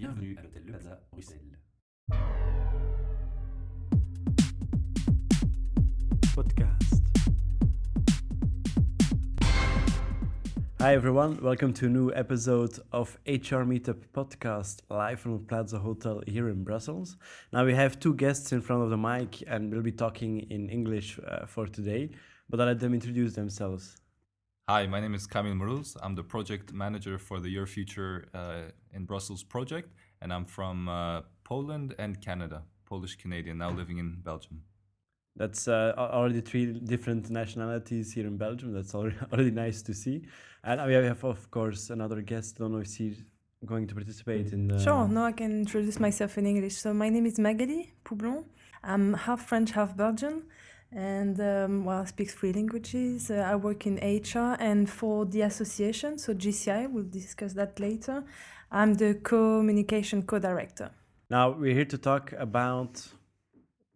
Bienvenue à l'hôtel Le Plaza, Bruxelles. podcast. Hi everyone, welcome to a new episode of HR Meetup podcast live from the Plaza Hotel here in Brussels. Now we have two guests in front of the mic and we'll be talking in English uh, for today, but I'll let them introduce themselves. Hi, my name is Kamil Mroz. I'm the project manager for the Your Future uh, in Brussels project, and I'm from uh, Poland and Canada, Polish Canadian, now living in Belgium. That's uh, already three different nationalities here in Belgium. That's already, already nice to see. And we have, of course, another guest. I don't know if she's going to participate in the. Sure, now I can introduce myself in English. So my name is Magali Poublon. I'm half French, half Belgian, and um, well, I speak three languages. Uh, I work in HR and for the association, so JCI. We'll discuss that later. I'm the communication co-director. Now we're here to talk about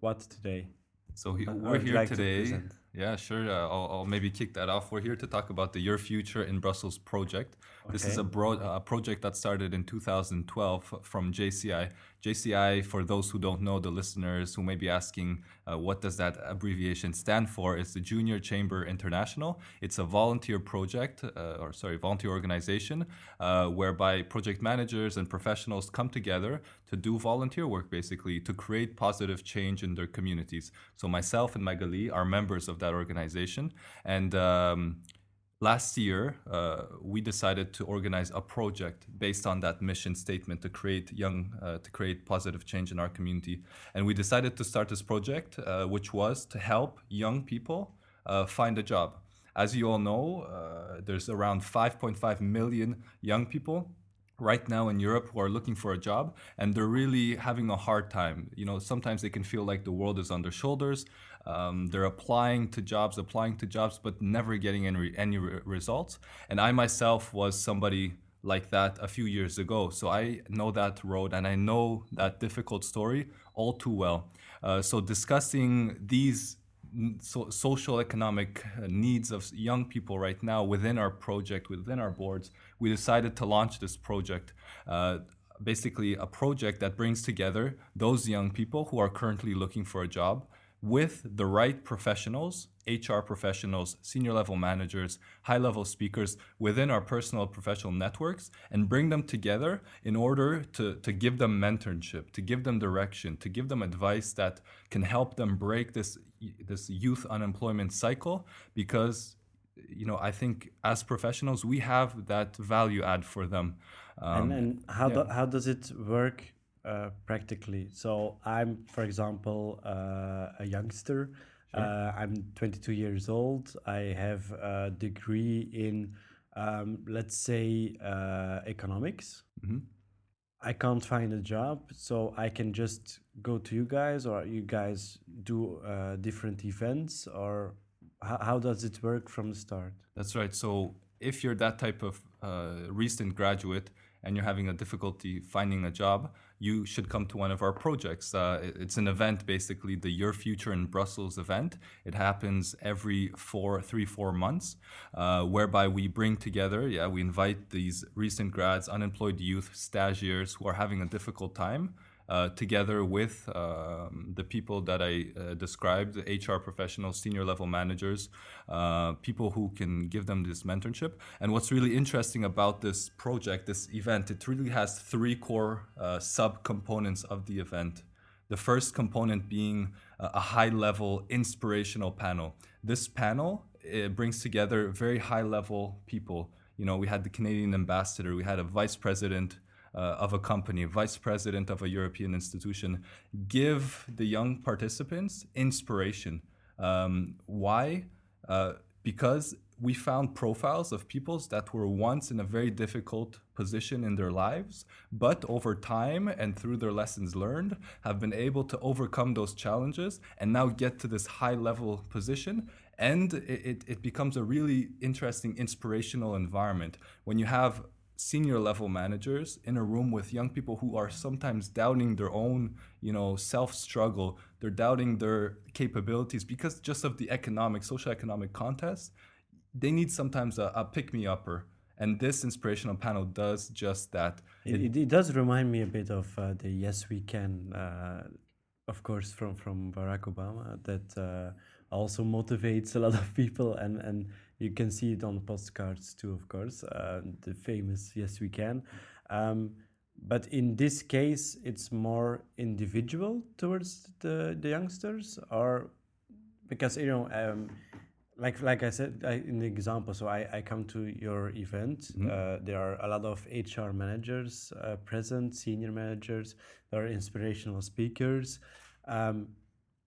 what today? So he, we're here like today. present? Yeah, sure. Uh, I'll, I'll maybe kick that off. We're here to talk about the Your Future in Brussels project. This is a broad a project that started in 2012 from JCI. JCI, for those who don't know, the listeners who may be asking, uh, what does that abbreviation stand for? It's the Junior Chamber International. It's a volunteer project, uh, or sorry, volunteer organization, uh, whereby project managers and professionals come together to do volunteer work, basically, to create positive change in their communities. So myself and Magali are members of that organization, and um, last year uh, we decided to organize a project based on that mission statement to create young uh, to create positive change in our community and we decided to start this project uh, which was to help young people uh, find a job as you all know uh, there's around 5.5 million young people right now in Europe who are looking for a job and they're really having a hard time. You know, sometimes they can feel like the world is on their shoulders. Um, they're applying to jobs, applying to jobs, but never getting any, any re- results. And I myself was somebody like that a few years ago. So I know that road and I know that difficult story all too well. Uh, so discussing these so, social economic uh, needs of young people right now within our project within our boards we decided to launch this project uh, basically a project that brings together those young people who are currently looking for a job with the right professionals hr professionals senior level managers high level speakers within our personal professional networks and bring them together in order to, to give them mentorship to give them direction to give them advice that can help them break this this youth unemployment cycle because you know i think as professionals we have that value add for them um, and and how, yeah. do, how does it work uh, practically? So I'm, for example, uh, a youngster. Uh, I'm 22 years old. I have a degree in, um, let's say, uh, economics. Mhm. I can't find a job, so I can just go to you guys, or you guys do uh, different events, or how, how does it work from the start? That's right. So if you're that type of uh, recent graduate and you're having a difficulty finding a job, you should come to one of our projects. Uh, it's an event, basically the Your Future in Brussels event. It happens every four, three, four months, uh, whereby we bring together, yeah, we invite these recent grads, unemployed youth, stagiaires who are having a difficult time uh, together with um, the people that I uh, described, HR professionals, senior level managers, uh, people who can give them this mentorship. And what's really interesting about this project, this event, it really has three core uh, subcomponents of the event. The first component being a a high level inspirational panel. This panel it brings together very high level people. You know, we had the Canadian ambassador, we had a vice president uh, of a company, vice president of a European institution, give the young participants inspiration. Um, why? Uh, because we found profiles of peoples that were once in a very difficult position in their lives, but over time and through their lessons learned, have been able to overcome those challenges and now get to this high level position. And it, it becomes a really interesting, inspirational environment when you have senior level managers in a room with young people who are sometimes doubting their own you know self struggle they're doubting their capabilities because just of the economic social economic context they need sometimes a, a pick me upper And this inspirational panel does just that. It, it, it does remind me a bit of uh, the Yes We Can, uh, of course, from, from Barack Obama, that uh, also motivates a lot of people. And, and you can see it on postcards too, of course, uh, the famous Yes We Can. Um, but in this case, it's more individual towards the, the youngsters, or because, you know, um, like like I said I, in the example, so I, I come to your event. Mm-hmm. Uh, there are a lot of HR managers uh, present, senior managers. There are inspirational speakers. Um,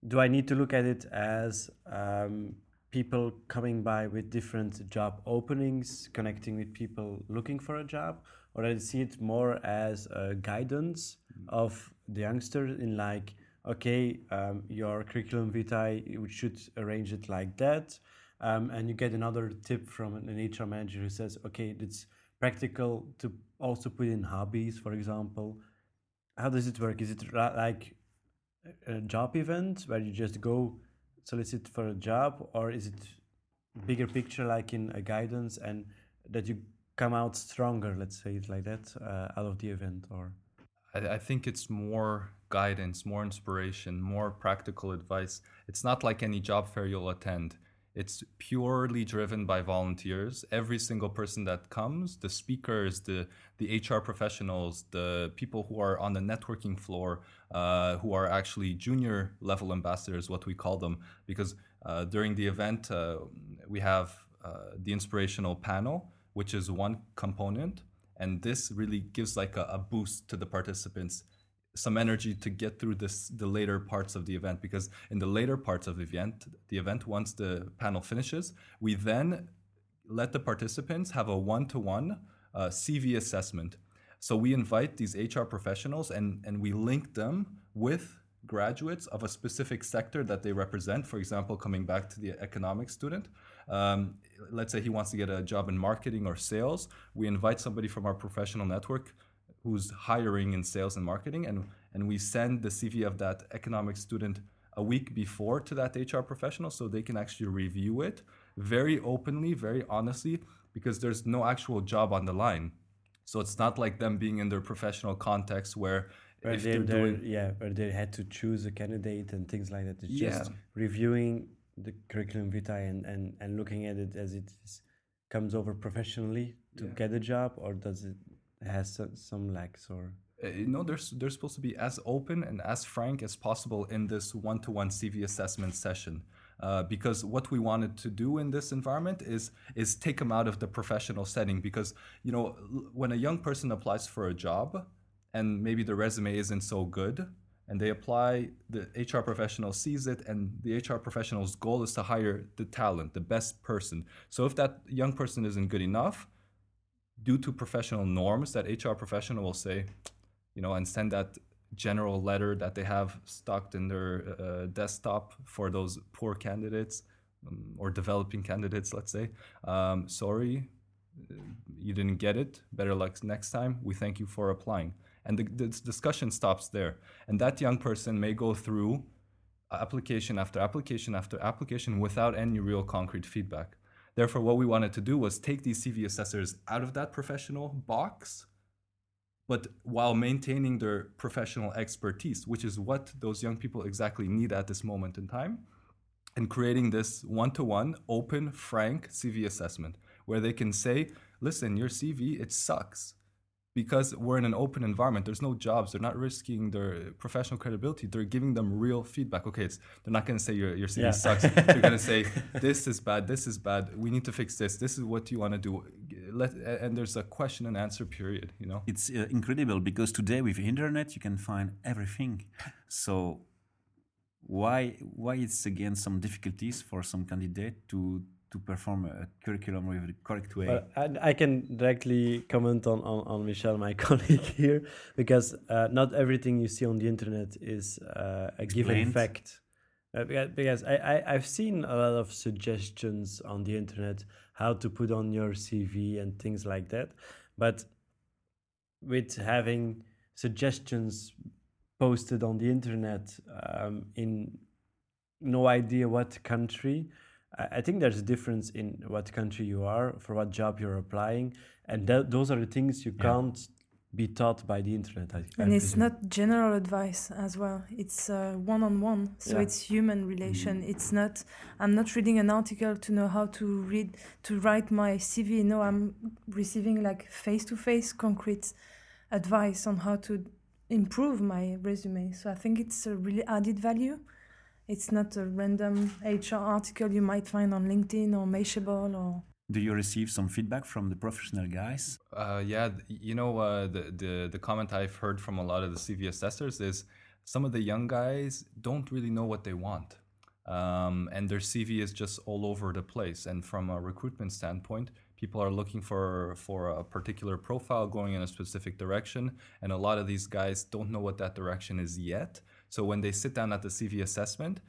do I need to look at it as um, people coming by with different job openings, connecting with people looking for a job, or I see it more as a guidance of the youngster in like, okay, um, your curriculum vitae, you should arrange it like that. Um, and you get another tip from an HR manager who says, okay, it's practical to also put in hobbies, for example. How does it work? Is it like a job event where you just go solicit for a job, or is it bigger picture like in a guidance and that you come out stronger, let's say it like that, uh, out of the event? Or I, I think it's more guidance, more inspiration, more practical advice. It's not like any job fair you'll attend. It's purely driven by volunteers. Every single person that comes, the speakers, the the HR professionals, the people who are on the networking floor, uh, who are actually junior level ambassadors, what we call them, because uh, during the event uh, we have uh, the inspirational panel, which is one component, and this really gives like a, a boost to the participants some energy to get through this the later parts of the event because in the later parts of the event the event once the panel finishes we then let the participants have a one-to-one uh, cv assessment. So we invite these hr professionals and and we link them with graduates of a specific sector that they represent for example coming back to the economics student. Um, let's say he wants to get a job in marketing or sales. We invite somebody from our professional network who's hiring in sales and marketing and and we send the cv of that economic student a week before to that hr professional so they can actually review it very openly very honestly because there's no actual job on the line so it's not like them being in their professional context where where if they, doing yeah, where they had to choose a candidate and things like that. It's Yeah. just reviewing the curriculum vitae and, and, and looking at it as it is, comes over professionally to Yeah. get a job, or does it has some, some lacks or uh, know, they're, they're supposed to be as open and as frank as possible in this one to one CV assessment session. Uh, because what we wanted to do in this environment is is take them out of the professional setting. Because you know, when a young person applies for a job, and maybe the resume isn't so good, and they apply, the HR professional sees it, and the HR professional's goal is to hire the talent, the best person. So if that young person isn't good enough, due to professional norms that HR professional will say, you know, and send that general letter that they have stocked in their uh, desktop for those poor candidates um, or developing candidates, let's say. Um, sorry, uh, you didn't get it. Better luck next time. We thank you for applying. And the, the discussion stops there. And that young person may go through application after application after application without any real concrete feedback. Therefore, what we wanted to do was take these CV assessors out of that professional box, but while maintaining their professional expertise, which is what those young people exactly need at this moment in time, and creating this one to one, open, frank CV assessment where they can say, listen, your CV, it sucks. Because we're in an open environment, there's no jobs. They're not risking their professional credibility. They're giving them real feedback. Okay, it's they're not going to say your, your CV Yeah. sucks. They're going to say this is bad. This is bad. We need to fix this. This is what you want to do. Let and there's a question and answer period. You know. It's uh, incredible because today with internet you can find everything. So why why it's again some difficulties for some candidate to to perform a curriculum with the correct way? Well, I, I can directly comment on, on, on Michel, my colleague here, because uh, not everything you see on the internet is uh, a given fact. Uh, because because I, I, I've seen a lot of suggestions on the internet how to put on your CV and things like that. But with having suggestions posted on the internet um, in no idea what country, I I think there's a difference in what country you are, for what job you're applying, and tha- those are the things you Yeah. can't be taught by the internet. I, I and it's presume. not general advice as well it's one on one so Yeah. it's human relation mm-hmm. it's not i'm not reading an article to know how to read to write my cv no i'm receiving like face to face concrete advice on how to improve my resume so i think it's a really added value it's not a random hr article you might find on linkedin or mashable or Do you receive some feedback from the professional guys? Uh, yeah, you know, uh, the, the the comment I've heard from a lot of the CV assessors is some of the young guys don't really know what they want, um, and their CV is just all over the place. And from a recruitment standpoint, people are looking for for a particular profile going in a specific direction, and a lot of these guys don't know what that direction is yet. So when they sit down at the CV assessment,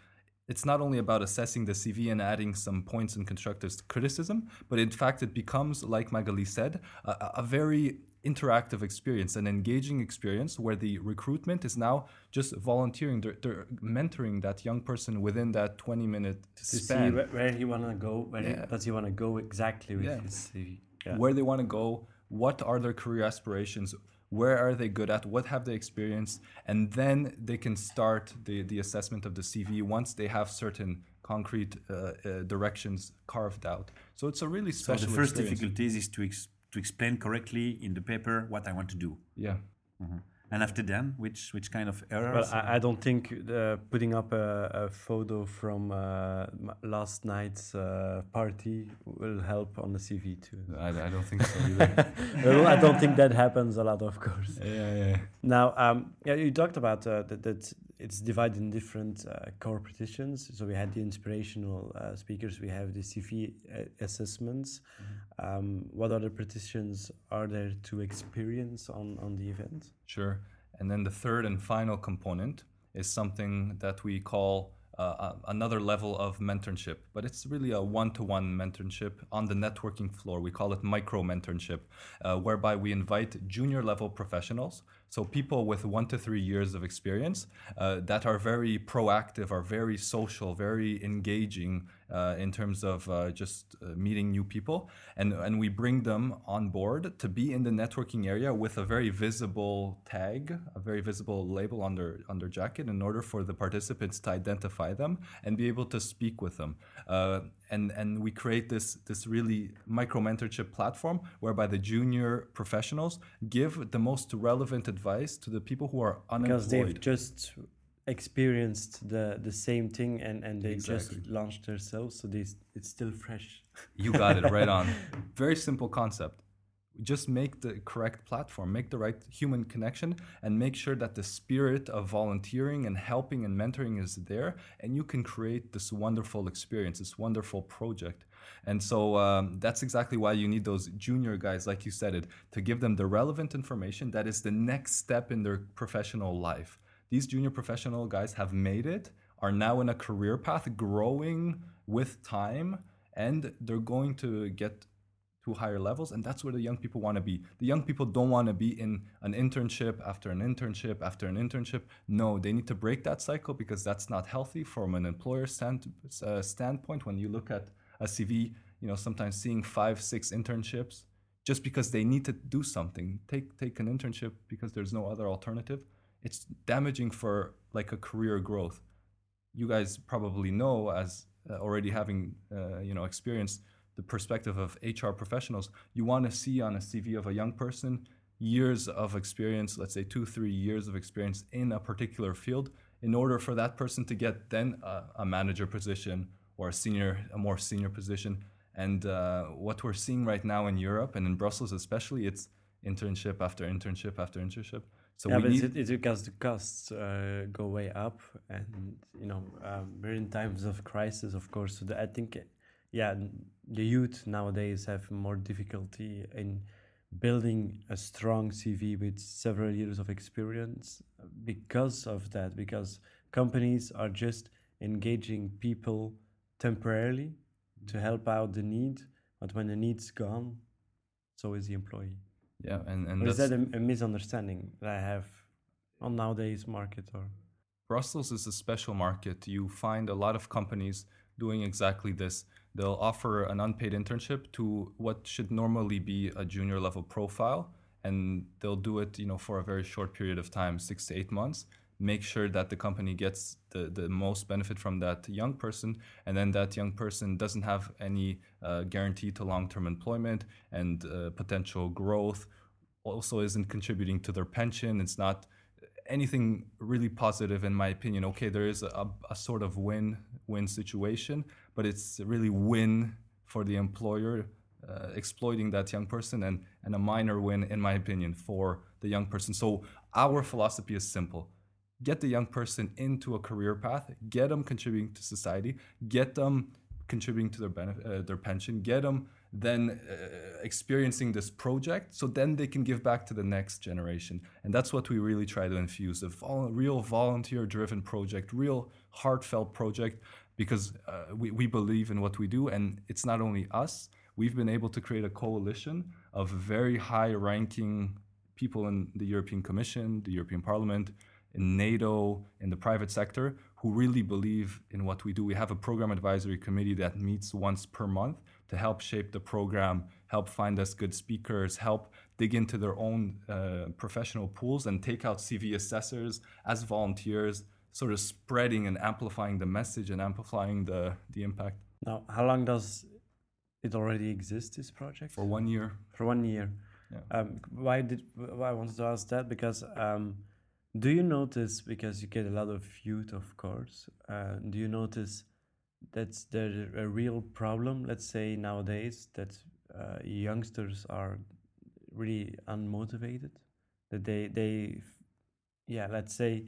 it's not only about assessing the CV and adding some points and constructive criticism, but in fact, it becomes, like Magali said, a, a- very interactive experience, an engaging experience where the recruitment is now just volunteering, they're, they're mentoring that young person within that 20 minute to see span where, where he want to go, where Yeah. does he want to go exactly with Yeah. his CV. Yeah. where they want to go, what are their career aspirations, where are they good at, what have they experienced, and then they can start the, the assessment of the CV once they have certain concrete uh, uh, directions carved out. So it's a really special. So the first experience. difficulties is to ex- to explain correctly in the paper what I want to do. Yeah. And after then, which which kind of Well, errors? I, I don't think uh, putting up a, a photo from uh, last night's uh, party will help on the CV too. I, I don't think so either. well, I don't think that happens a lot, of course. yeah, yeah. Now, um, yeah, you talked about uh, that, that it's divided in different uh, core petitions. So we had the inspirational uh, speakers, we have the CV uh, assessments. Um, what other petitions are there to experience on, on the event? Sure. And then the third and final component is something that we call uh, another level of mentorship, but it's really a one to one mentorship on the networking floor. We call it micro mentorship, uh, whereby we invite junior level professionals, so people with one to three years of experience uh, that are very proactive, are very social, very engaging uh, in terms of uh, just uh, meeting new people. And, and we bring them on board to be in the networking area with a very visible tag, a very visible label on their, on their jacket in order for the participants to identify them and be able to speak with them. Uh, and, and we create this, this really micro mentorship platform whereby the junior professionals give the most relevant advice to the people who are unemployed. Because they've just experienced the, the same thing and, and they Exactly. just launched themselves, so they, it's still fresh. You got it right on. Very simple concept. Just make the correct platform, make the right human connection, and make sure that the spirit of volunteering and helping and mentoring is there, and you can create this wonderful experience, this wonderful project. And so um, that's exactly why you need those junior guys, like you said it, to give them the relevant information that is the next step in their professional life. These junior professional guys have made it, are now in a career path, growing with time, and they're going to get to higher levels and that's where the young people want to be. The young people don't want to be in an internship after an internship after an internship. No they need to break that cycle because that's not healthy from an employer stand, uh, standpoint. When you look at a cv you know sometimes seeing five six internships just because they need to do something. Take take an internship because there's no other alternative it's damaging for like a career growth you guys probably know as uh, already having uh, you know experienced the perspective of HR professionals, you want to see on a CV of a young person years of experience, let's say two, three years of experience in a particular field, in order for that person to get then a, a manager position or a senior, a more senior position. And uh, what we're seeing right now in Europe and in Brussels especially, it's internship after internship after internship. So yeah, but need it's, because the costs uh, go way up, and you know um, we're in times of crisis, of course. So the, I think, uh, yeah, the youth nowadays have more difficulty in building a strong CV with several years of experience because of that. Because companies are just engaging people temporarily to help out the need, but when the need's gone, so is the employee. Yeah, and, and is that a, a misunderstanding that I have on nowadays market or Brussels is a special market. You find a lot of companies doing exactly this. They'll offer an unpaid internship to what should normally be a junior level profile, and they'll do it, you know, for a very short period of time, six to eight months. Make sure that the company gets the, the most benefit from that young person, and then that young person doesn't have any uh, guarantee to long term employment and uh, potential growth. Also, isn't contributing to their pension. It's not anything really positive, in my opinion. Okay, there is a, a sort of win win situation, but it's really win for the employer uh, exploiting that young person and, and a minor win, in my opinion, for the young person. So our philosophy is simple. Get the young person into a career path, get them contributing to society, get them contributing to their benefit, uh, their pension, get them then uh, experiencing this project so then they can give back to the next generation. And that's what we really try to infuse a vol- real volunteer driven project real heartfelt project because uh, we, we believe in what we do and it's not only us. We've been able to create a coalition of very high ranking people in the european commission the european parliament in nato in the private sector who really believe in what we do we have a program advisory committee that meets once per month to help shape the program, help find us good speakers, help dig into their own uh, professional pools and take out CV assessors as volunteers, sort of spreading and amplifying the message and amplifying the, the impact. Now, how long does it already exist, this project? For one year. For one year. Yeah. Um, why did why I wanted to ask that because um, do you notice because you get a lot of youth, of course. Uh, do you notice that's the a real problem let's say nowadays that uh, youngsters are really unmotivated that they they yeah let's say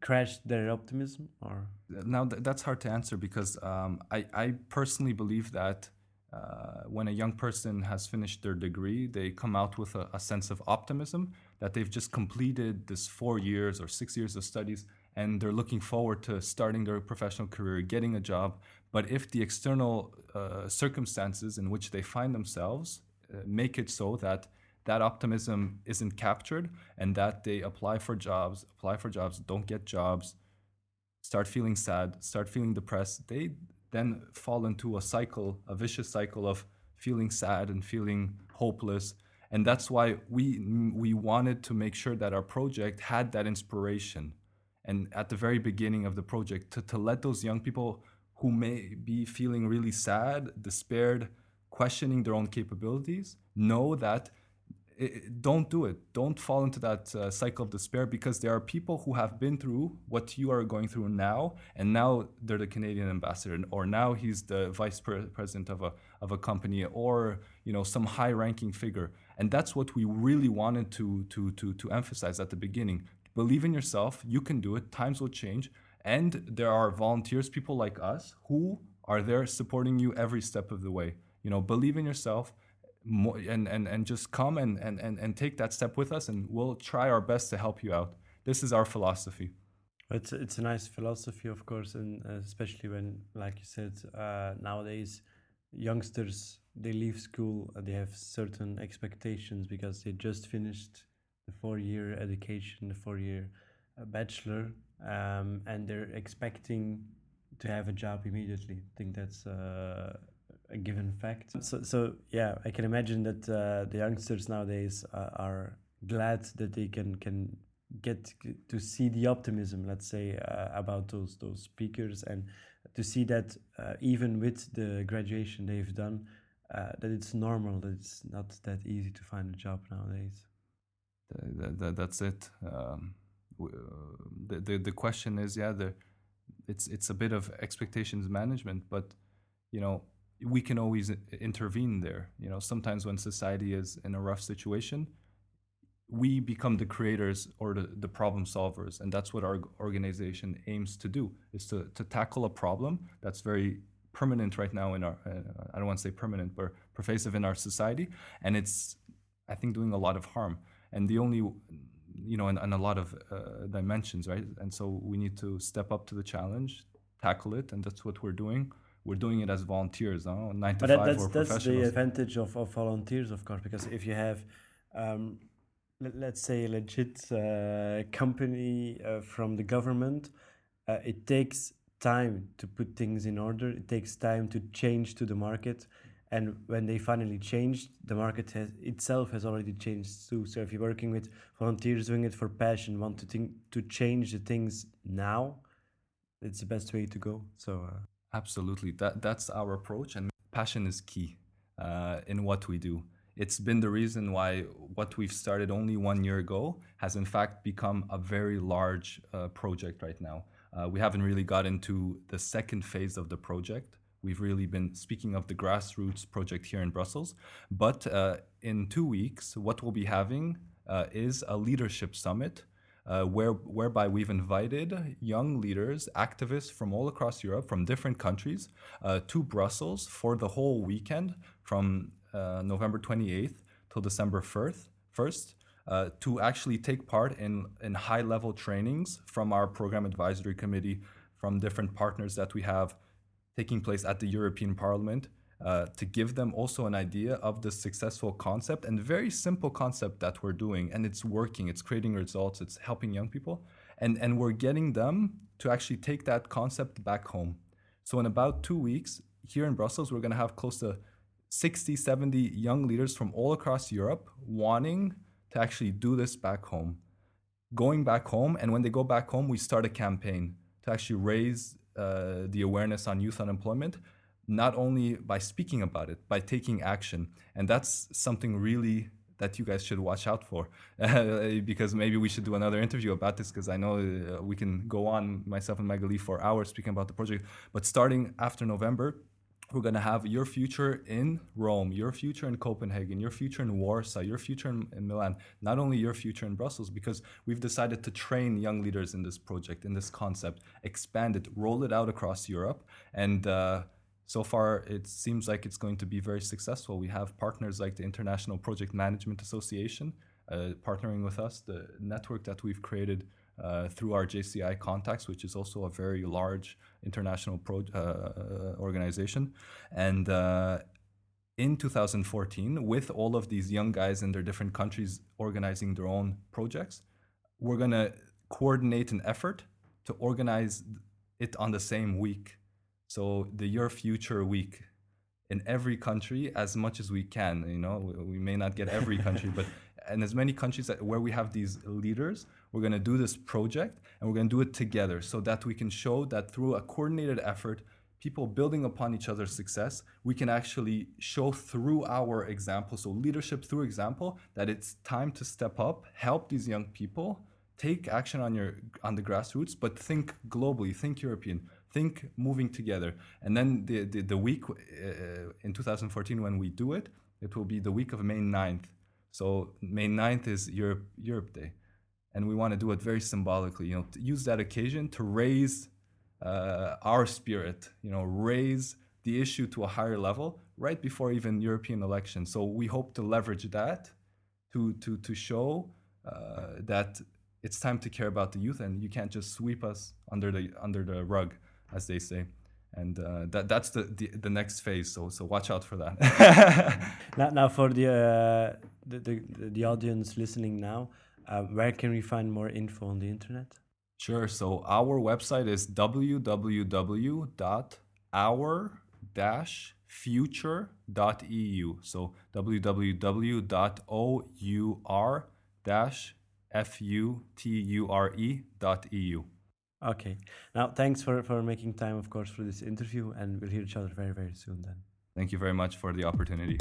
crash their optimism or now th- that's hard to answer because um, I, I personally believe that uh, when a young person has finished their degree they come out with a, a sense of optimism that they've just completed this four years or six years of studies and they're looking forward to starting their professional career, getting a job. But if the external uh, circumstances in which they find themselves uh, make it so that that optimism isn't captured and that they apply for jobs, apply for jobs, don't get jobs, start feeling sad, start feeling depressed, they then fall into a cycle, a vicious cycle of feeling sad and feeling hopeless. And that's why we we wanted to make sure that our project had that inspiration and at the very beginning of the project to, to let those young people who may be feeling really sad, despaired, questioning their own capabilities, know that it, don't do it. Don't fall into that uh, cycle of despair because there are people who have been through what you are going through now, and now they're the Canadian ambassador, or now he's the vice pre- president of a of a company, or you know some high-ranking figure. And that's what we really wanted to to to to emphasize at the beginning. Believe in yourself. You can do it. Times will change. And there are volunteers, people like us, who are there supporting you every step of the way. You know, believe in yourself and, and, and just come and, and, and, and take that step with us, and we'll try our best to help you out. This is our philosophy. It's, it's a nice philosophy, of course, and especially when, like you said, uh, nowadays youngsters they leave school and they have certain expectations because they just finished the four year education, the four year uh, bachelor, um, and they're expecting to have a job immediately. I think that's uh, a given fact. So, so yeah, I can imagine that uh, the youngsters nowadays uh, are glad that they can can get to see the optimism, let's say, uh, about those those speakers, and to see that uh, even with the graduation they've done, that it's normal, that it's not that easy to find a job nowadays that, that, that's it. Um, uh, the, the the question is, yeah, the it's it's a bit of expectations management, but you know we can always intervene there. You know, sometimes when society is in a rough situation, we become the creators or the, the problem solvers, and that's what our organization aims to do: is to to tackle a problem that's very permanent right now in our uh, I don't want to say permanent, but pervasive in our society, and it's I think doing a lot of harm. And the only you know and, and a lot of uh, dimensions right? And so we need to step up to the challenge tackle it and that's what we're doing. We're doing it as volunteers no? nine to but five that's, that's the advantage of, of volunteers of course because if you have um, let, us say a legit uh, company uh, from the government uh, it takes time to put things in order. It takes time to change to the market. And when they finally changed, the market has itself has already changed too. So if you're working with volunteers doing it for passion, want to think to change the things now, it's the best way to go. So uh, absolutely, that that's our approach, and passion is key uh, in what we do. It's been the reason why what we've started only one year ago has in fact become a very large uh, project right now. Uh, we haven't really got into the second phase of the project. We've really been speaking of the grassroots project here in Brussels. But uh, in two weeks, what we'll be having uh, is a leadership summit uh, where, whereby we've invited young leaders, activists from all across Europe, from different countries, uh, to Brussels for the whole weekend from uh, November 28th till December 1st. 1st uh, to actually take part in, in high level trainings from our program advisory committee, from different partners that we have taking place at the European Parliament. Uh, to give them also an idea of the successful concept and very simple concept that we're doing and it's working it's creating results it's helping young people and and we're getting them to actually take that concept back home so in about two weeks here in brussels we're going to have close to 60 70 young leaders from all across europe wanting to actually do this back home. Going back home, and when they go back home, we start a campaign to actually raise uh, the awareness on youth unemployment, not only by speaking about it, by taking action. And that's something really that you guys should watch out for because maybe we should do another interview about this because I know uh, we can go on myself and Magali for hours speaking about the project but starting after November we're going to have your future in Rome, your future in Copenhagen, your future in Warsaw, your future in, in, Milan, not only your future in Brussels, because we've decided to train young leaders in this project, in this concept, expand it, roll it out across Europe. And uh, so far, it seems like it's going to be very successful. We have partners like the International Project Management Association uh, partnering with us, the network that we've created uh, through our JCI contacts, which is also a very large international pro- uh, uh, organization. And uh, in 2014, with all of these young guys in their different countries organizing their own projects, we're going to coordinate an effort to organize it on the same week. So the Your Future Week in every country as much as we can. You know, we, we may not get every country, but in as many countries that, where we have these leaders, we're going to do this project and we're going to do it together so that we can show that through a coordinated effort, people building upon each other's success, we can actually show through our example, so leadership through example, that it's time to step up, help these young people, take action on your on the grassroots, but think globally, think European, think moving together. And then the the, the week uh, in 2014 when we do it, it will be the week of May 9th. So May 9th is Europe Europe Day and we want to do it very symbolically you know use that occasion to raise uh, our spirit you know raise the issue to a higher level right before even european elections. So we hope to leverage that to to to show uh, that it's time to care about the youth and you can't just sweep us under the under the rug as they say. And uh, that that's the, the, the next phase so so watch out for that. Now, now for the, uh, the, the the audience listening now uh, where can we find more info on the internet? Sure. So our website is www.our-future.eu. So www.our-future.eu. Okay. Now, thanks for, for making time, of course, for this interview, and we'll hear each other very, very soon then. Thank you very much for the opportunity.